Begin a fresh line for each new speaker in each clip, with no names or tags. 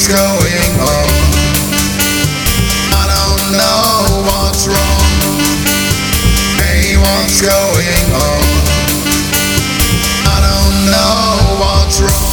What's going on? I don't know what's wrong. Hey, what's going on? I don't know what's wrong.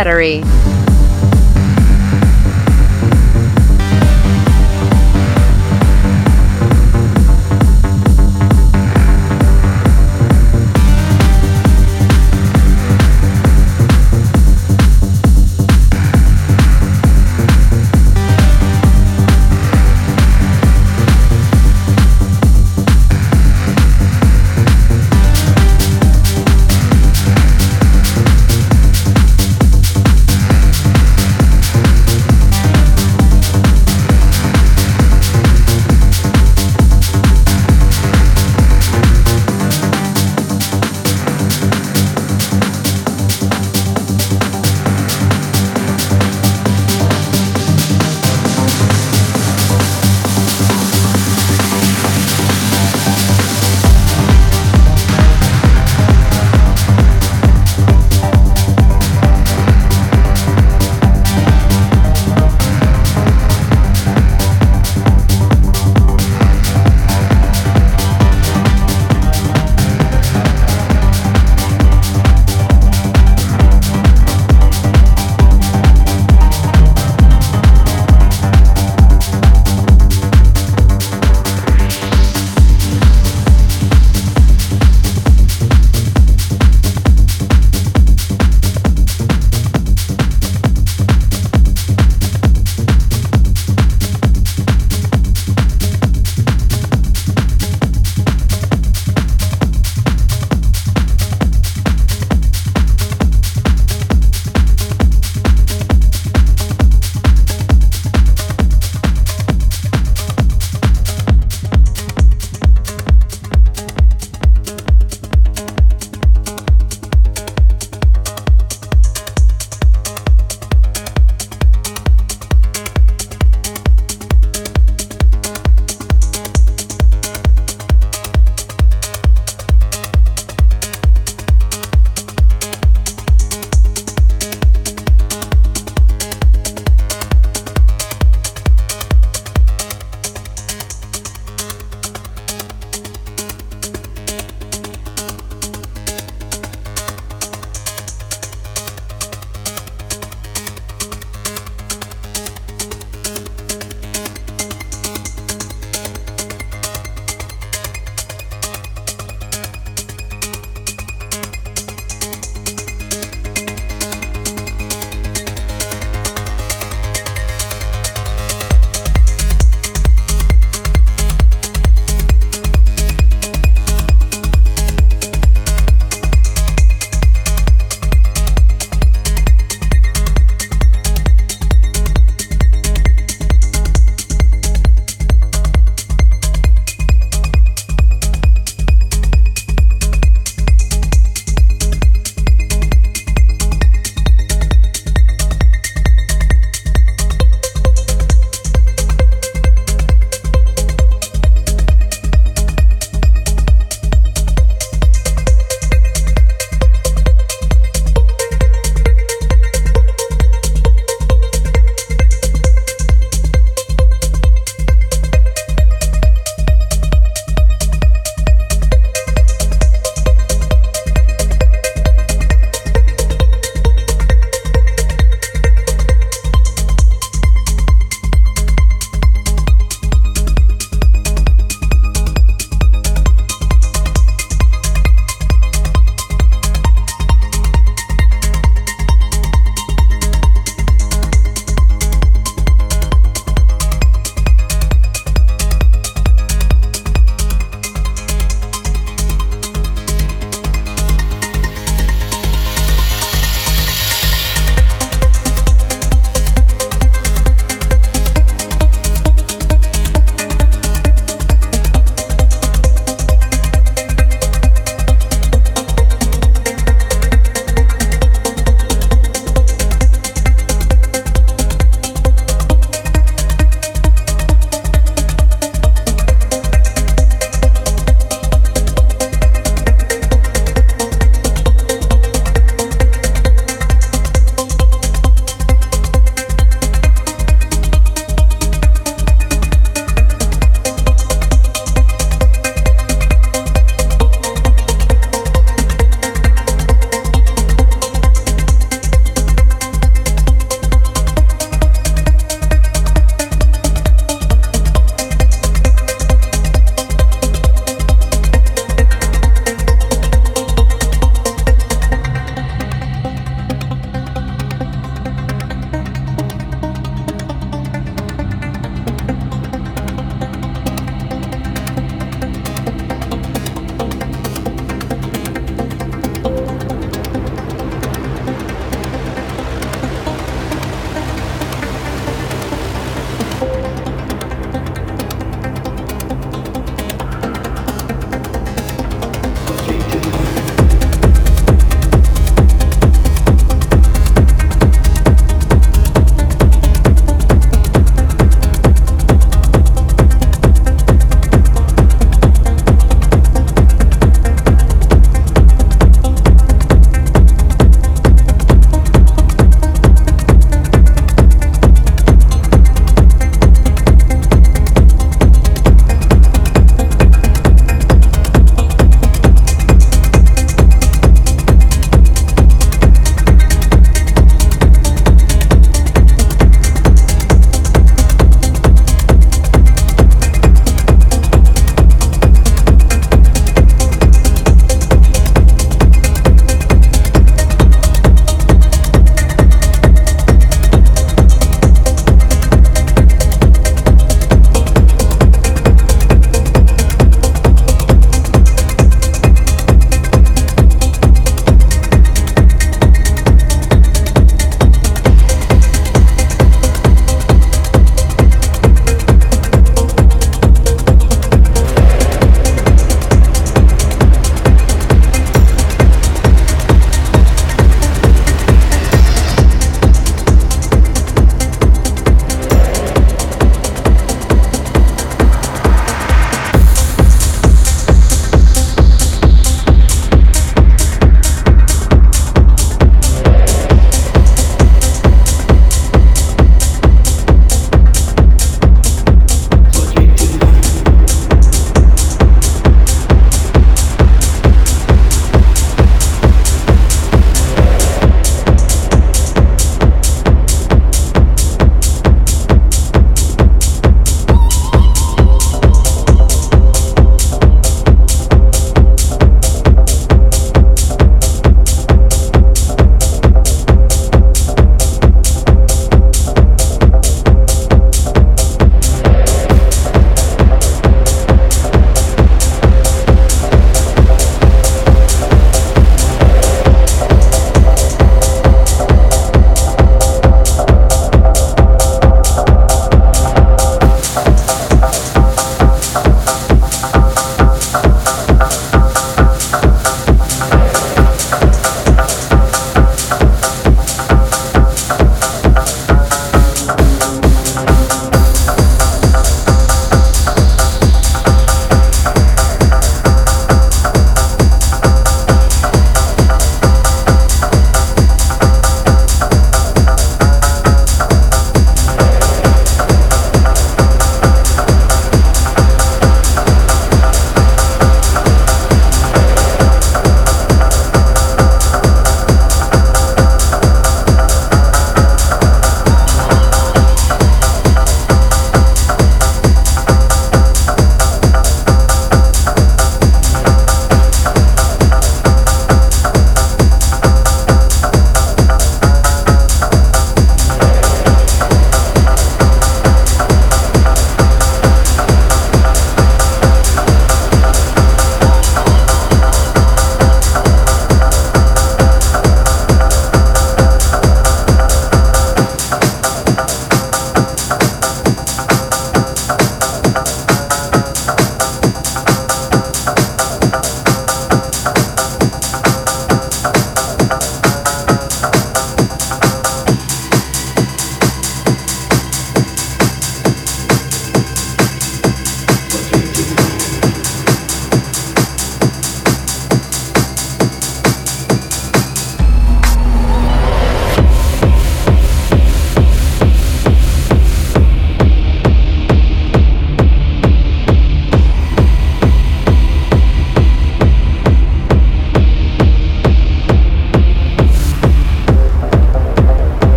Battery.